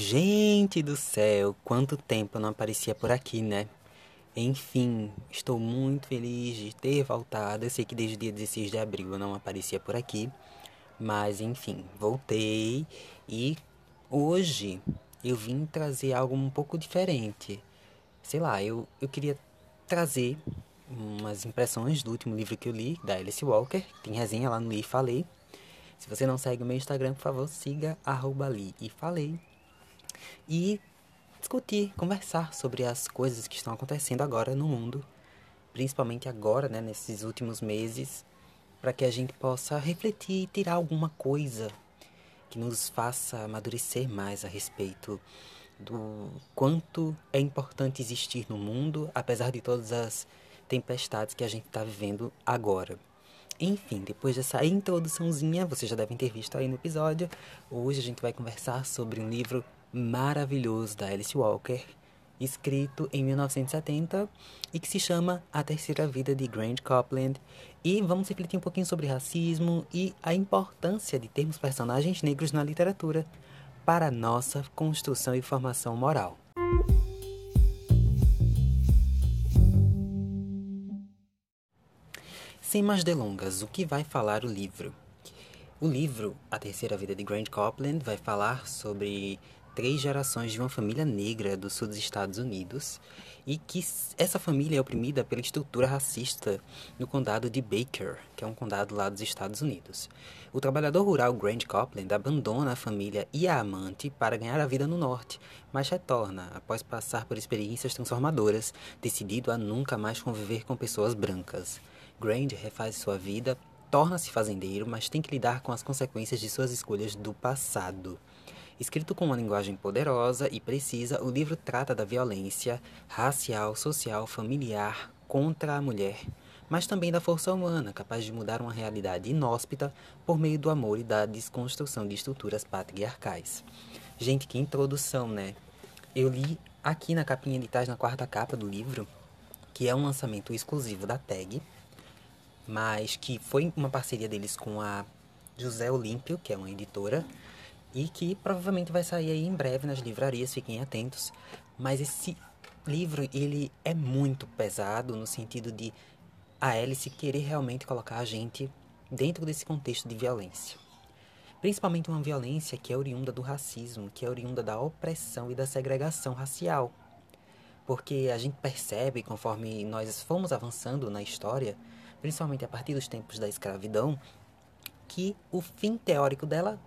Gente do céu, quanto tempo eu não aparecia por aqui, né? Enfim, estou muito feliz de ter voltado. Eu sei que desde o dia 16 de abril eu não aparecia por aqui, mas enfim, voltei e hoje eu vim trazer algo um pouco diferente. Sei lá, eu, eu queria trazer umas impressões do último livro que eu li, da Alice Walker. Tem resenha lá no Li Falei. Se você não segue o meu Instagram, por favor, siga arroba Li e Falei e discutir, conversar sobre as coisas que estão acontecendo agora no mundo, principalmente agora, né, nesses últimos meses, para que a gente possa refletir e tirar alguma coisa que nos faça amadurecer mais a respeito do quanto é importante existir no mundo, apesar de todas as tempestades que a gente está vivendo agora. Enfim, depois dessa introduçãozinha, vocês já devem ter visto aí no episódio, hoje a gente vai conversar sobre um livro maravilhoso da Alice Walker, escrito em 1970 e que se chama A Terceira Vida de Grant Copland. E vamos refletir um pouquinho sobre racismo e a importância de termos personagens negros na literatura para a nossa construção e formação moral. Sem mais delongas, o que vai falar o livro? O livro A Terceira Vida de Grant Copland vai falar sobre três gerações de uma família negra do sul dos Estados Unidos e que essa família é oprimida pela estrutura racista no condado de Baker, que é um condado lá dos Estados Unidos. O trabalhador rural Grant Copland abandona a família e a amante para ganhar a vida no norte, mas retorna após passar por experiências transformadoras, decidido a nunca mais conviver com pessoas brancas. Grant refaz sua vida, torna-se fazendeiro, mas tem que lidar com as consequências de suas escolhas do passado. Escrito com uma linguagem poderosa e precisa, o livro trata da violência racial, social, familiar contra a mulher, mas também da força humana, capaz de mudar uma realidade inóspita por meio do amor e da desconstrução de estruturas patriarcais. Gente, que introdução, né? Eu li aqui na capinha de trás, na quarta capa do livro, que é um lançamento exclusivo da TAG, mas que foi uma parceria deles com a José Olímpio, que é uma editora, e que provavelmente vai sair aí em breve nas livrarias, fiquem atentos. Mas esse livro, ele é muito pesado no sentido de a Alice querer realmente colocar a gente dentro desse contexto de violência. Principalmente uma violência que é oriunda do racismo, que é oriunda da opressão e da segregação racial. Porque a gente percebe, conforme nós fomos avançando na história, principalmente a partir dos tempos da escravidão, que o fim teórico dela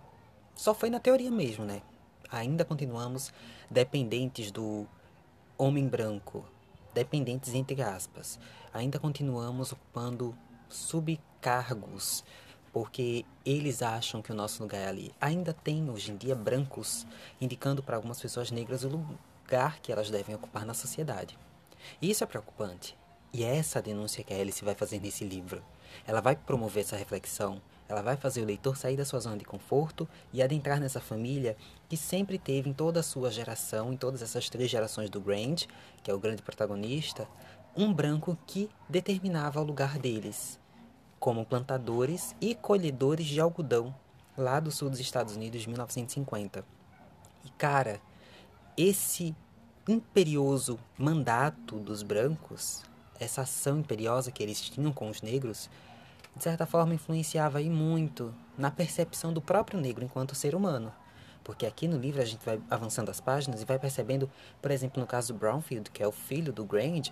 só foi na teoria mesmo, né? Ainda continuamos dependentes do homem branco, dependentes entre aspas. Ainda continuamos ocupando subcargos, porque eles acham que o nosso lugar é ali. Ainda tem hoje em dia brancos indicando para algumas pessoas negras o lugar que elas devem ocupar na sociedade. E isso é preocupante. E é essa denúncia que a Alice vai fazer nesse livro. Ela vai promover essa reflexão, ela vai fazer o leitor sair da sua zona de conforto e adentrar nessa família que sempre teve em toda a sua geração, em todas essas três gerações do Grand, que é o grande protagonista, um branco que determinava o lugar deles como plantadores e colhedores de algodão lá do sul dos Estados Unidos de 1950. E cara, esse imperioso mandato dos brancos, essa ação imperiosa que eles tinham com os negros, de certa forma influenciava aí muito na percepção do próprio negro enquanto ser humano. Porque aqui no livro a gente vai avançando as páginas e vai percebendo, por exemplo, no caso do Brownfield, que é o filho do Grand,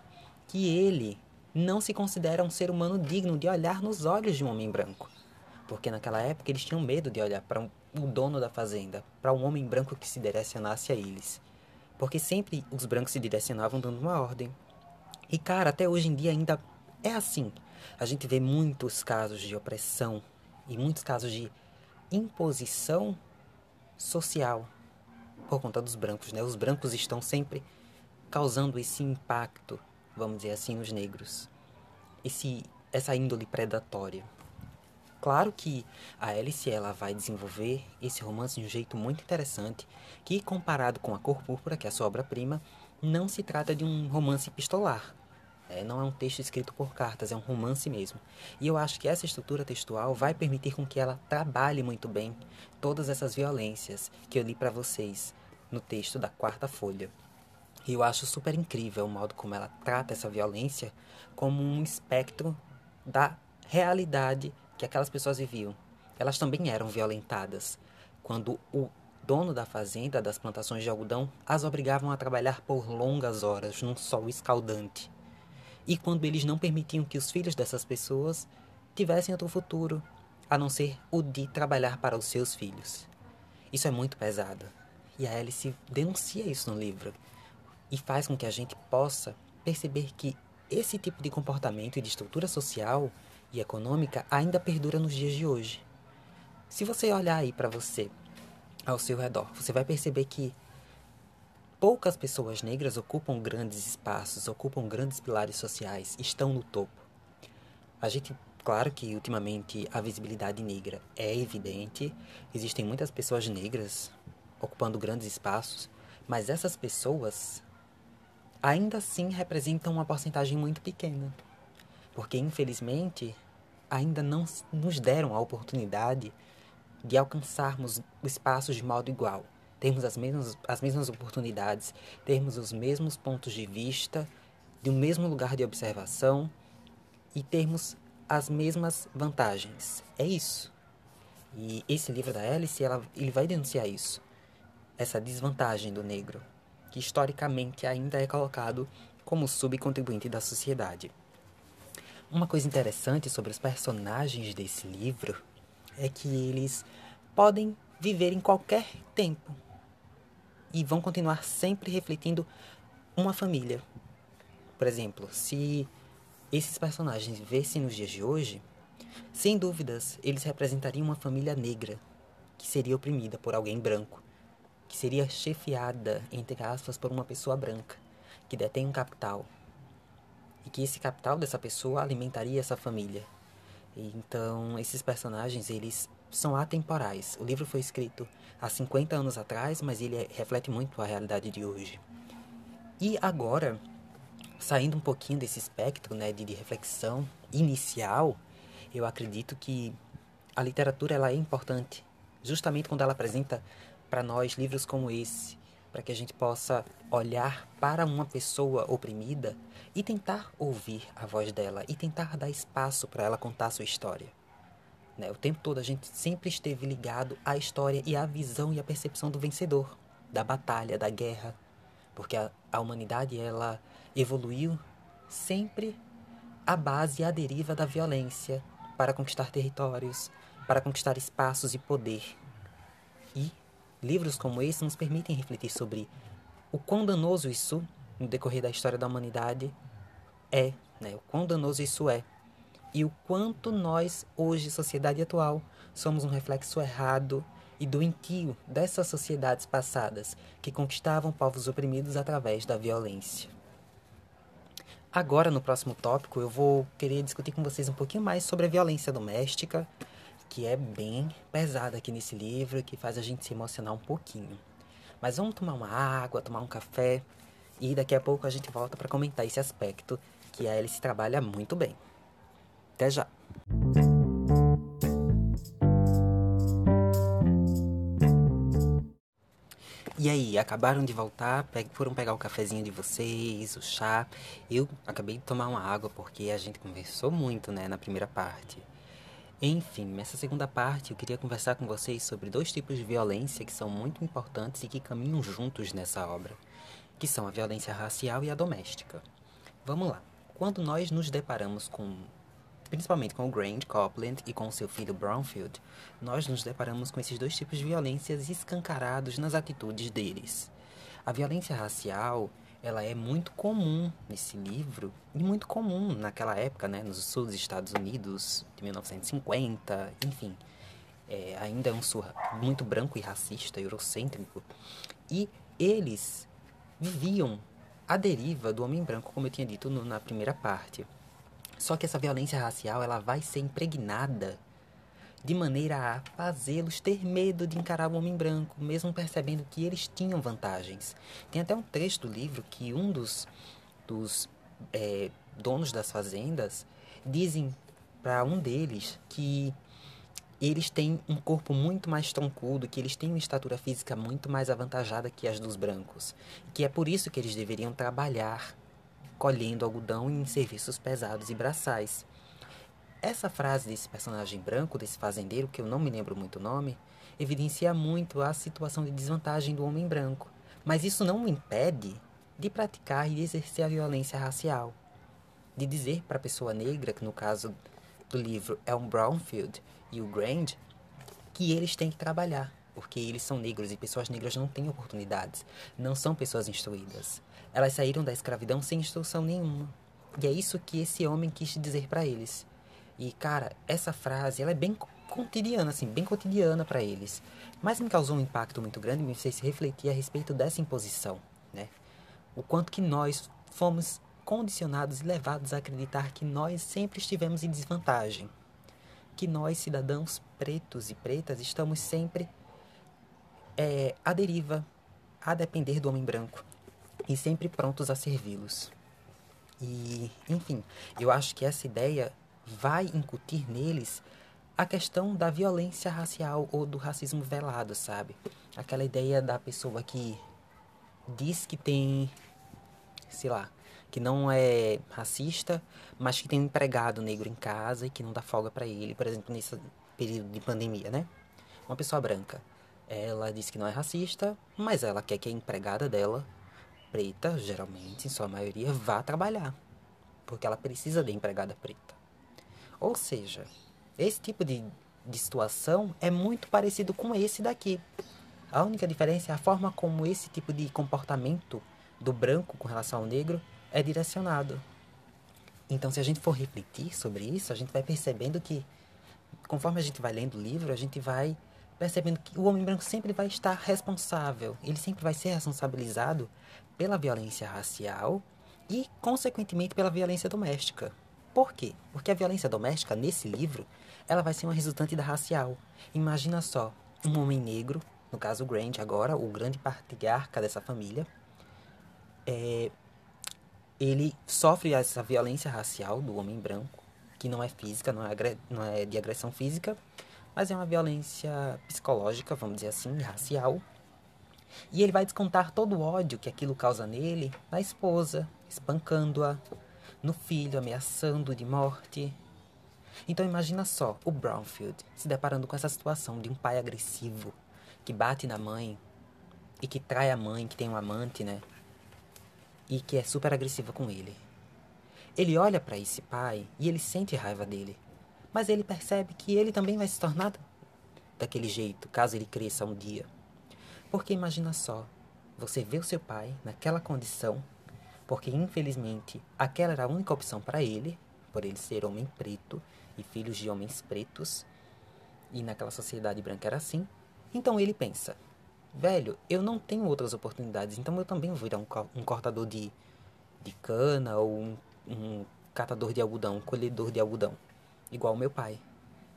que ele não se considera um ser humano digno de olhar nos olhos de um homem branco. Porque naquela época eles tinham medo de olhar para um, o dono da fazenda, para um homem branco que se direcionasse a eles. Porque sempre os brancos se direcionavam dando uma ordem. E cara, até hoje em dia ainda é assim. A gente vê muitos casos de opressão e muitos casos de imposição social por conta dos brancos, né? Os brancos estão sempre causando esse impacto, vamos dizer assim, nos negros. Esse essa índole predatória. Claro que a Alice ela vai desenvolver esse romance de um jeito muito interessante, que comparado com A Cor Púrpura, que é a sua obra-prima, não se trata de um romance epistolar, é, não é um texto escrito por cartas, é um romance mesmo. E eu acho que essa estrutura textual vai permitir com que ela trabalhe muito bem todas essas violências que eu li para vocês no texto da quarta folha. E eu acho super incrível o modo como ela trata essa violência como um espectro da realidade que aquelas pessoas viviam. Elas também eram violentadas quando o dono da fazenda das plantações de algodão as obrigavam a trabalhar por longas horas num sol escaldante. E quando eles não permitiam que os filhos dessas pessoas tivessem outro futuro, a não ser o de trabalhar para os seus filhos. Isso é muito pesado. E a Alice denuncia isso no livro e faz com que a gente possa perceber que esse tipo de comportamento e de estrutura social e econômica ainda perdura nos dias de hoje. Se você olhar aí para você, ao seu redor, você vai perceber que poucas pessoas negras ocupam grandes espaços, ocupam grandes pilares sociais, estão no topo. A gente, claro que ultimamente a visibilidade negra é evidente, existem muitas pessoas negras ocupando grandes espaços, mas essas pessoas ainda assim representam uma porcentagem muito pequena. Porque, infelizmente, ainda não nos deram a oportunidade de alcançarmos espaços de modo igual, termos as mesmas, as mesmas oportunidades, termos os mesmos pontos de vista, de um mesmo lugar de observação e termos as mesmas vantagens. É isso. E esse livro da Alice, ela, ele vai denunciar isso. Essa desvantagem do negro, que historicamente ainda é colocado como subcontribuinte da sociedade. Uma coisa interessante sobre os personagens desse livro é que eles podem viver em qualquer tempo e vão continuar sempre refletindo uma família. Por exemplo, se esses personagens vivessem nos dias de hoje, sem dúvidas eles representariam uma família negra que seria oprimida por alguém branco, que seria chefiada, entre aspas, por uma pessoa branca que detém um capital e que esse capital dessa pessoa alimentaria essa família. Então, esses personagens, eles são atemporais. O livro foi escrito há 50 anos atrás, mas ele reflete muito a realidade de hoje. E agora, saindo um pouquinho desse espectro né, de, de reflexão inicial, eu acredito que a literatura ela é importante, justamente quando ela apresenta para nós livros como esse, para que a gente possa olhar para uma pessoa oprimida e tentar ouvir a voz dela e tentar dar espaço para ela contar sua história. Né? O tempo todo a gente sempre esteve ligado à história e à visão e à percepção do vencedor, da batalha, da guerra, porque a, a humanidade ela evoluiu sempre à base e à deriva da violência para conquistar territórios, para conquistar espaços e poder. E livros como esse nos permitem refletir sobre o quão danoso isso no decorrer da história da humanidade é, né? O quão danoso isso é. E o quanto nós, hoje, sociedade atual, somos um reflexo errado e doentio dessas sociedades passadas que conquistavam povos oprimidos através da violência. Agora, no próximo tópico, eu vou querer discutir com vocês um pouquinho mais sobre a violência doméstica, que é bem pesada aqui nesse livro, que faz a gente se emocionar um pouquinho. Mas vamos tomar uma água, tomar um café e daqui a pouco a gente volta para comentar esse aspecto que a Alice trabalha muito bem. Até já! E aí, acabaram de voltar? Foram pegar o cafezinho de vocês, o chá? Eu acabei de tomar uma água porque a gente conversou muito, né, na primeira parte. Enfim, nessa segunda parte eu queria conversar com vocês sobre dois tipos de violência que são muito importantes e que caminham juntos nessa obra que são a violência racial e a doméstica. Vamos lá. Quando nós nos deparamos com, principalmente com o Grant Copland e com seu filho Brownfield, nós nos deparamos com esses dois tipos de violências escancarados nas atitudes deles. A violência racial, ela é muito comum nesse livro e muito comum naquela época, né, nos sul dos Estados Unidos, de 1950, enfim. É, ainda é um sul muito branco e racista, eurocêntrico. E eles viviam à deriva do homem branco, como eu tinha dito no, na primeira parte. Só que essa violência racial ela vai ser impregnada de maneira a fazê-los ter medo de encarar o homem branco, mesmo percebendo que eles tinham vantagens. Tem até um trecho do livro que um dos, dos é, donos das fazendas dizem para um deles que eles têm um corpo muito mais troncudo, que eles têm uma estatura física muito mais avantajada que as dos brancos, que é por isso que eles deveriam trabalhar colhendo algodão em serviços pesados e braçais. Essa frase desse personagem branco, desse fazendeiro, que eu não me lembro muito o nome, evidencia muito a situação de desvantagem do homem branco, mas isso não o impede de praticar e de exercer a violência racial, de dizer para a pessoa negra, que no caso do livro é um Brownfield e o Grand, que eles têm que trabalhar, porque eles são negros e pessoas negras não têm oportunidades, não são pessoas instruídas. Elas saíram da escravidão sem instrução nenhuma. E é isso que esse homem quis dizer para eles. E cara, essa frase, ela é bem cotidiana, assim, bem cotidiana para eles. Mas me causou um impacto muito grande, me fez refletir a respeito dessa imposição, né? O quanto que nós fomos condicionados e levados a acreditar que nós sempre estivemos em desvantagem. Que nós, cidadãos pretos e pretas, estamos sempre é, à deriva, a depender do homem branco e sempre prontos a servi-los. E, enfim, eu acho que essa ideia vai incutir neles a questão da violência racial ou do racismo velado, sabe? Aquela ideia da pessoa que diz que tem, sei lá, que não é racista, mas que tem um empregado negro em casa e que não dá folga para ele, por exemplo, nesse período de pandemia, né? Uma pessoa branca. Ela diz que não é racista, mas ela quer que a empregada dela preta, geralmente, em sua maioria, vá trabalhar. Porque ela precisa de empregada preta. Ou seja, esse tipo de, de situação é muito parecido com esse daqui. A única diferença é a forma como esse tipo de comportamento do branco com relação ao negro é direcionado. Então, se a gente for refletir sobre isso, a gente vai percebendo que, conforme a gente vai lendo o livro, a gente vai percebendo que o homem branco sempre vai estar responsável, ele sempre vai ser responsabilizado pela violência racial e, consequentemente, pela violência doméstica. Por quê? Porque a violência doméstica, nesse livro, ela vai ser uma resultante da racial. Imagina só, um homem negro, no caso o Grant agora, o grande patriarca dessa família, é, ele sofre essa violência racial do homem branco, que não é física, não é, não é de agressão física, mas é uma violência psicológica, vamos dizer assim, racial, e ele vai descontar todo o ódio que aquilo causa nele na esposa, espancando-a, no filho, ameaçando de morte. Então imagina só o Brownfield se deparando com essa situação de um pai agressivo que bate na mãe e que trai a mãe, que tem um amante, né? E que é super agressiva com ele. Ele olha para esse pai e ele sente raiva dele. Mas ele percebe que ele também vai se tornar daquele jeito, caso ele cresça um dia. Porque imagina só, você vê o seu pai naquela condição, porque infelizmente aquela era a única opção para ele, por ele ser homem preto e filhos de homens pretos, e naquela sociedade branca era assim. Então ele pensa: velho, eu não tenho outras oportunidades, então eu também vou virar um, um cortador de, de cana ou um, um catador de algodão, um colhedor de algodão, igual meu pai.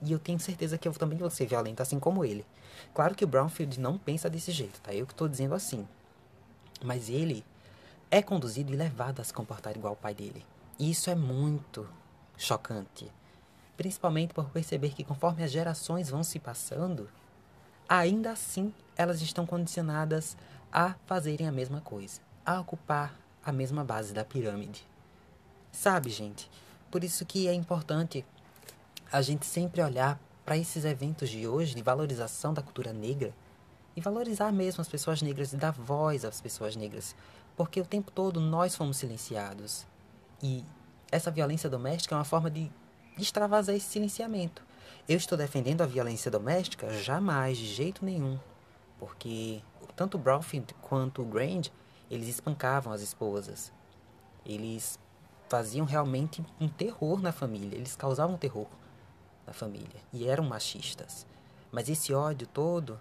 E eu tenho certeza que eu também vou ser violento assim como ele. Claro que o Brownfield não pensa desse jeito, tá? Eu que estou dizendo assim. Mas ele é conduzido e levado a se comportar igual ao pai dele. E isso é muito chocante. Principalmente por perceber que conforme as gerações vão se passando, ainda assim elas estão condicionadas a fazerem a mesma coisa, a ocupar a mesma base da pirâmide. Sabe, gente? Por isso que é importante a gente sempre olhar para esses eventos de hoje de valorização da cultura negra e valorizar mesmo as pessoas negras e dar voz às pessoas negras, porque o tempo todo nós fomos silenciados. E essa violência doméstica é uma forma de extravasar esse silenciamento. Eu estou defendendo a violência doméstica? Jamais, de jeito nenhum. Porque tanto Brownfield quanto o Grand, eles espancavam as esposas. Eles faziam realmente um terror na família. Eles causavam terror na família e eram machistas. Mas esse ódio todo,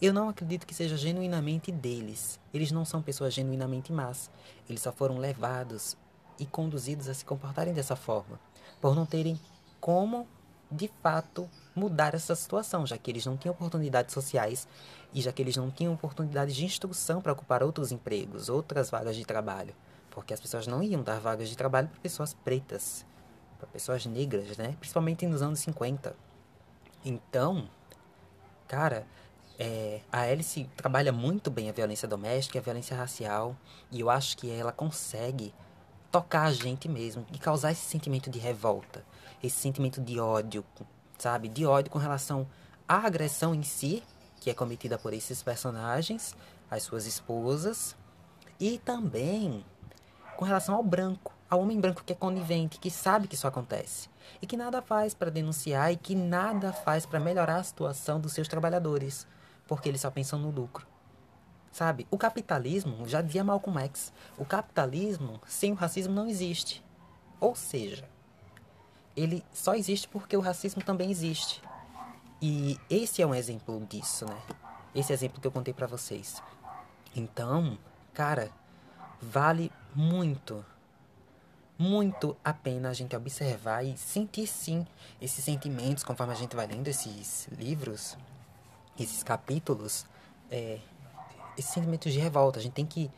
eu não acredito que seja genuinamente deles. Eles não são pessoas genuinamente más. Eles só foram levados e conduzidos a se comportarem dessa forma, por não terem como, de fato, mudar essa situação, já que eles não tinham oportunidades sociais e já que eles não tinham oportunidades de instrução para ocupar outros empregos, outras vagas de trabalho, porque as pessoas não iam dar vagas de trabalho para pessoas pretas para pessoas negras, né? Principalmente nos anos 50. Então, cara, é, a Alice trabalha muito bem a violência doméstica a violência racial, e eu acho que ela consegue tocar a gente mesmo e causar esse sentimento de revolta, esse sentimento de ódio, sabe? De ódio com relação à agressão em si, que é cometida por esses personagens, as suas esposas, e também com relação ao branco, ao homem branco que é conivente, que sabe que isso acontece e que nada faz para denunciar e que nada faz para melhorar a situação dos seus trabalhadores porque eles só pensam no lucro. Sabe? O capitalismo, já dizia Malcolm X, o capitalismo sem o racismo não existe. Ou seja, ele só existe porque o racismo também existe. E esse é um exemplo disso, né? Esse exemplo que eu contei para vocês. Então, cara, vale muito, muito a pena a gente observar e sentir sim esses sentimentos conforme a gente vai lendo esses livros, esses capítulos, é, esses sentimentos de revolta. A gente tem que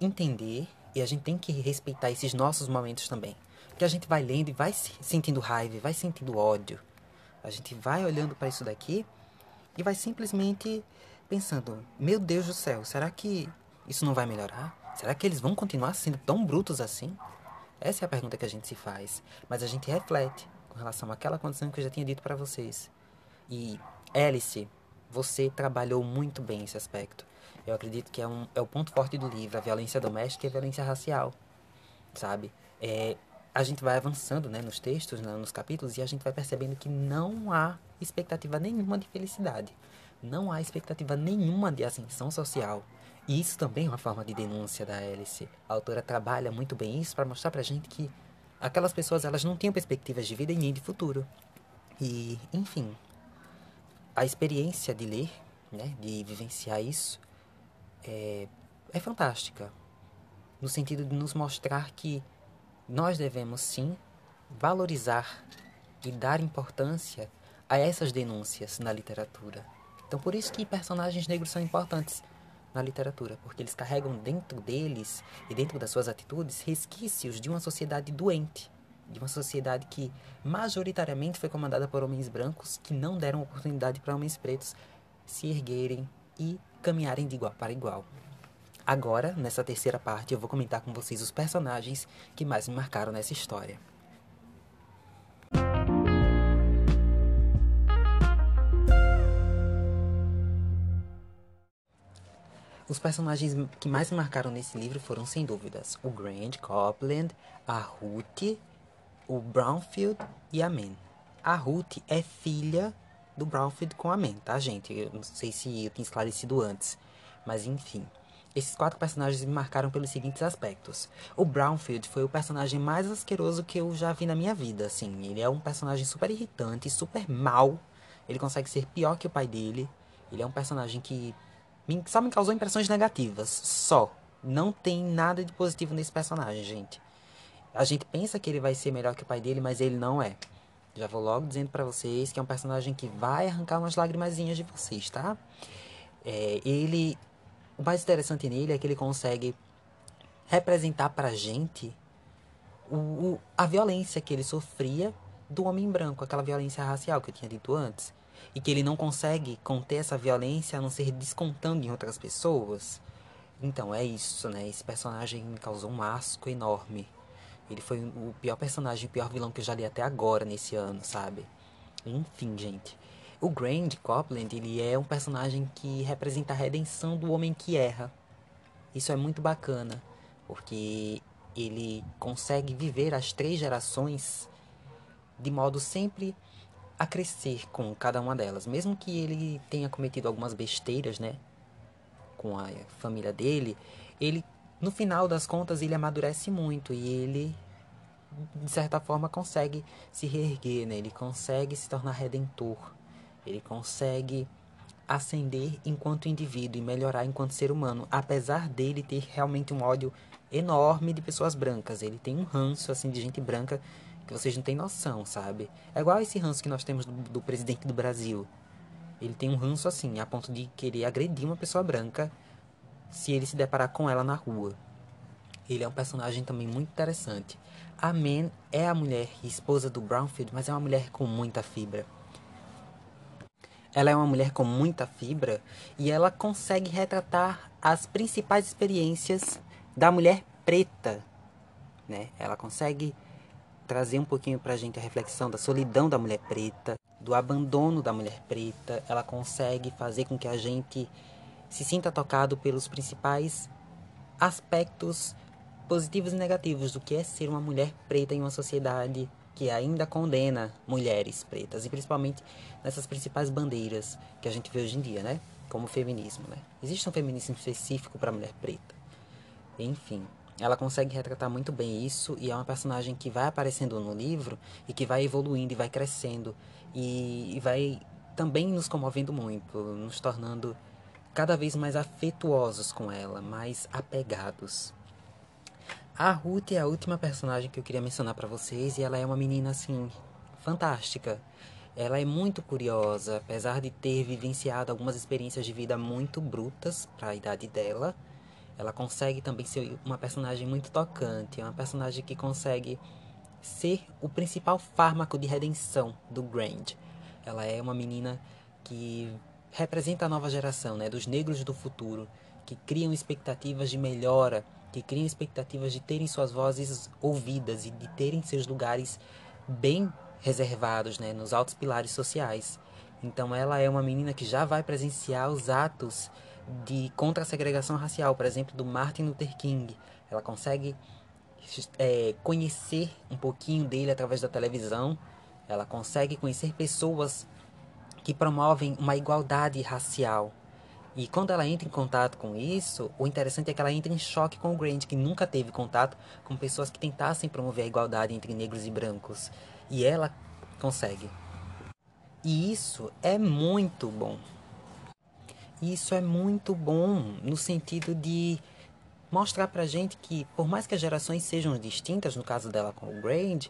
entender e a gente tem que respeitar esses nossos momentos também. Porque a gente vai lendo e vai sentindo raiva, vai sentindo ódio. A gente vai olhando para isso daqui e vai simplesmente pensando: meu Deus do céu, será que isso não vai melhorar? Será que eles vão continuar sendo tão brutos assim? Essa é a pergunta que a gente se faz. Mas a gente reflete com relação àquela condição que eu já tinha dito para vocês. E Alice, você trabalhou muito bem esse aspecto. Eu acredito que é, um, é o ponto forte do livro, a violência doméstica e a violência racial, sabe? É, a gente vai avançando né, nos textos, né, nos capítulos, e a gente vai percebendo que não há expectativa nenhuma de felicidade. Não há expectativa nenhuma de ascensão social. E isso também é uma forma de denúncia da Alice. A autora trabalha muito bem isso para mostrar pra gente que aquelas pessoas elas não tinham perspectivas de vida e nem de futuro. E, enfim, a experiência de ler, né, de vivenciar isso, é, é fantástica. No sentido de nos mostrar que nós devemos sim valorizar e dar importância a essas denúncias na literatura. Então, por isso que personagens negros são importantes na literatura, porque eles carregam dentro deles e dentro das suas atitudes resquícios de uma sociedade doente, de uma sociedade que majoritariamente foi comandada por homens brancos que não deram oportunidade para homens pretos se erguerem e caminharem de igual para igual. Agora, nessa terceira parte, eu vou comentar com vocês os personagens que mais me marcaram nessa história. Os personagens que mais me marcaram nesse livro foram, sem dúvidas, o Grant Copland, a Ruth o Brownfield e a Man. A Ruth é filha do Brownfield com a Man, tá, gente? Eu não sei se eu tinha esclarecido antes, mas enfim. Esses quatro personagens me marcaram pelos seguintes aspectos. O Brownfield foi o personagem mais asqueroso que eu já vi na minha vida, assim. Ele é um personagem super irritante, super mal. Ele consegue ser pior que o pai dele. Ele é um personagem que só me causou impressões negativas, só. Não tem nada de positivo nesse personagem, gente. A gente pensa que ele vai ser melhor que o pai dele, mas ele não é. Já vou logo dizendo para vocês que é um personagem que vai arrancar umas lagrimazinhas de vocês, tá? É, ele. O mais interessante nele é que ele consegue representar pra gente o, o, a violência que ele sofria do homem branco, aquela violência racial que eu tinha dito antes. E que ele não consegue conter essa violência a não ser descontando em outras pessoas. Então é isso, né? Esse personagem me causou um asco enorme. Ele foi o pior personagem, o pior vilão que eu já li até agora nesse ano, sabe? Enfim, gente. O Grand Copland, ele é um personagem que representa a redenção do homem que erra. Isso é muito bacana, porque ele consegue viver as três gerações de modo sempre a crescer com cada uma delas, mesmo que ele tenha cometido algumas besteiras, né, com a família dele, ele no final das contas ele amadurece muito e ele de certa forma consegue se reerguer, né? Ele consegue se tornar redentor. Ele consegue ascender enquanto indivíduo e melhorar enquanto ser humano, apesar dele ter realmente um ódio enorme de pessoas brancas. Ele tem um ranço assim de gente branca que vocês não têm noção, sabe? É igual esse ranço que nós temos do, do presidente do Brasil. Ele tem um ranço assim, a ponto de querer agredir uma pessoa branca se ele se deparar com ela na rua. Ele é um personagem também muito interessante. A Man é a mulher esposa do Brownfield, mas é uma mulher com muita fibra. ela é uma mulher com muita fibra e ela consegue retratar as principais experiências da mulher preta, né? Ela consegue trazer um pouquinho pra gente a reflexão da solidão da mulher preta, do abandono da mulher preta. Ela consegue fazer com que a gente se sinta tocado pelos principais aspectos positivos e negativos do que é ser uma mulher preta em uma sociedade que ainda condena mulheres pretas, e principalmente nessas principais bandeiras que a gente vê hoje em dia, né? Como o feminismo, né? Existe um feminismo específico para a mulher preta. Enfim, ela consegue retratar muito bem isso e é uma personagem que vai aparecendo no livro e que vai evoluindo e vai crescendo e, e vai também nos comovendo muito, nos tornando cada vez mais afetuosos com ela, mais apegados. A Ruth é a última personagem que eu queria mencionar para vocês e ela é uma menina assim fantástica. Ela é muito curiosa, apesar de ter vivenciado algumas experiências de vida muito brutas para a idade dela. Ela consegue também ser uma personagem muito tocante, é uma personagem que consegue ser o principal fármaco de redenção do Grand. Ela é uma menina que representa a nova geração, né, dos negros do futuro, que criam expectativas de melhora que criam expectativas de terem suas vozes ouvidas e de terem seus lugares bem reservados né, nos altos pilares sociais. Então ela é uma menina que já vai presenciar os atos de contra a segregação racial, por exemplo, do Martin Luther King. Ela consegue é, conhecer um pouquinho dele através da televisão. Ela consegue conhecer pessoas que promovem uma igualdade racial. E quando ela entra em contato com isso, o interessante é que ela entra em choque com o Grant, que nunca teve contato com pessoas que tentassem promover a igualdade entre negros e brancos. E ela consegue. E isso é muito bom. Isso é muito bom no sentido de mostrar pra gente que, por mais que as gerações sejam distintas, no caso dela com o Grant,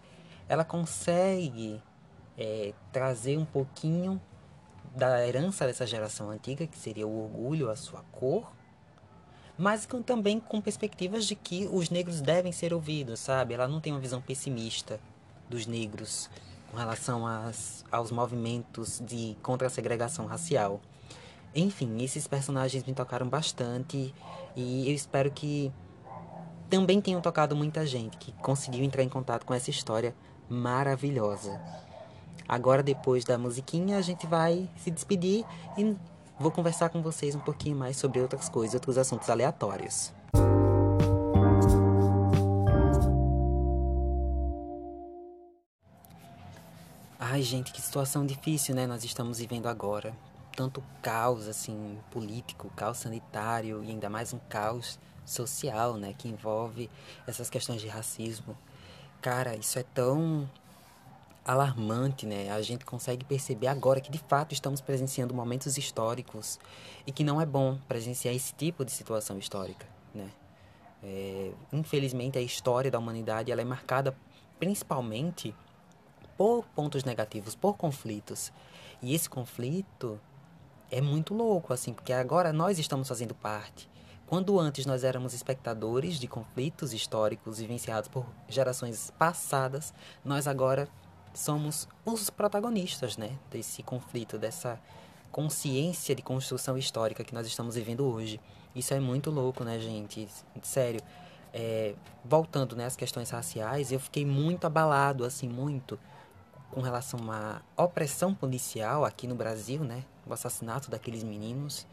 ela consegue é, trazer um pouquinho da herança dessa geração antiga, que seria o orgulho, a sua cor, mas com, também com perspectivas de que os negros devem ser ouvidos, sabe? Ela não tem uma visão pessimista dos negros com relação às, aos movimentos de contra a segregação racial. Enfim, esses personagens me tocaram bastante e eu espero que também tenham tocado muita gente que conseguiu entrar em contato com essa história maravilhosa. Agora, depois da musiquinha, a gente vai se despedir e vou conversar com vocês um pouquinho mais sobre outras coisas, outros assuntos aleatórios. Ai, gente, que situação difícil, né? Nós estamos vivendo agora. Tanto caos, assim, político, caos sanitário e ainda mais um caos social, né? Que envolve essas questões de racismo. Cara, isso é tão alarmante, né? A gente consegue perceber agora que de fato estamos presenciando momentos históricos e que não é bom presenciar esse tipo de situação histórica, né? É, infelizmente a história da humanidade ela é marcada principalmente por pontos negativos, por conflitos. E esse conflito é muito louco, assim, porque agora nós estamos fazendo parte. Quando antes nós éramos espectadores de conflitos históricos vivenciados por gerações passadas, nós agora somos os protagonistas né, desse conflito, dessa consciência de construção histórica que nós estamos vivendo hoje. Isso é muito louco, né, gente? Sério. É, voltando né, às questões raciais, eu fiquei muito abalado, assim, muito com relação à opressão policial aqui no Brasil, né? O assassinato daqueles meninos,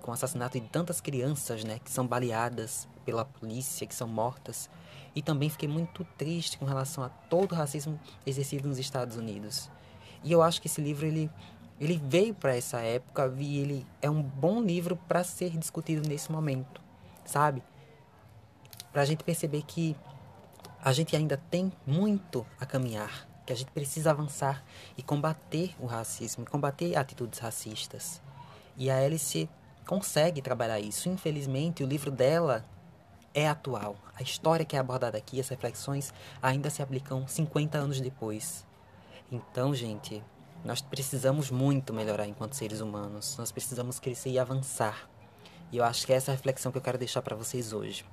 com o assassinato de tantas crianças, né? Que são baleadas pela polícia, que são mortas. E também fiquei muito triste com relação a todo o racismo exercido nos Estados Unidos. E eu acho que esse livro ele ele veio para essa época e ele é um bom livro para ser discutido nesse momento, sabe? Para a gente perceber que a gente ainda tem muito a caminhar, que a gente precisa avançar e combater o racismo, combater atitudes racistas. E a Alice consegue trabalhar isso. Infelizmente, o livro dela é atual. A história que é abordada aqui, as reflexões, ainda se aplicam 50 anos depois. Então, gente, nós precisamos muito melhorar enquanto seres humanos. Nós precisamos crescer e avançar. E eu acho que é essa reflexão que eu quero deixar para vocês hoje.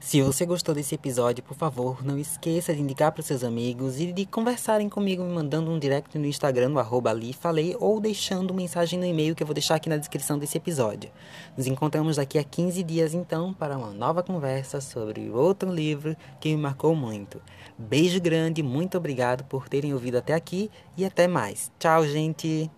Se você gostou desse episódio, por favor, não esqueça de indicar para seus amigos e de conversarem comigo me mandando um direct no Instagram, no ali falei, ou deixando mensagem no e-mail que eu vou deixar aqui na descrição desse episódio. Nos encontramos daqui a 15 dias então para uma nova conversa sobre outro livro que me marcou muito. Beijo grande, muito obrigado por terem ouvido até aqui e até mais. Tchau, gente!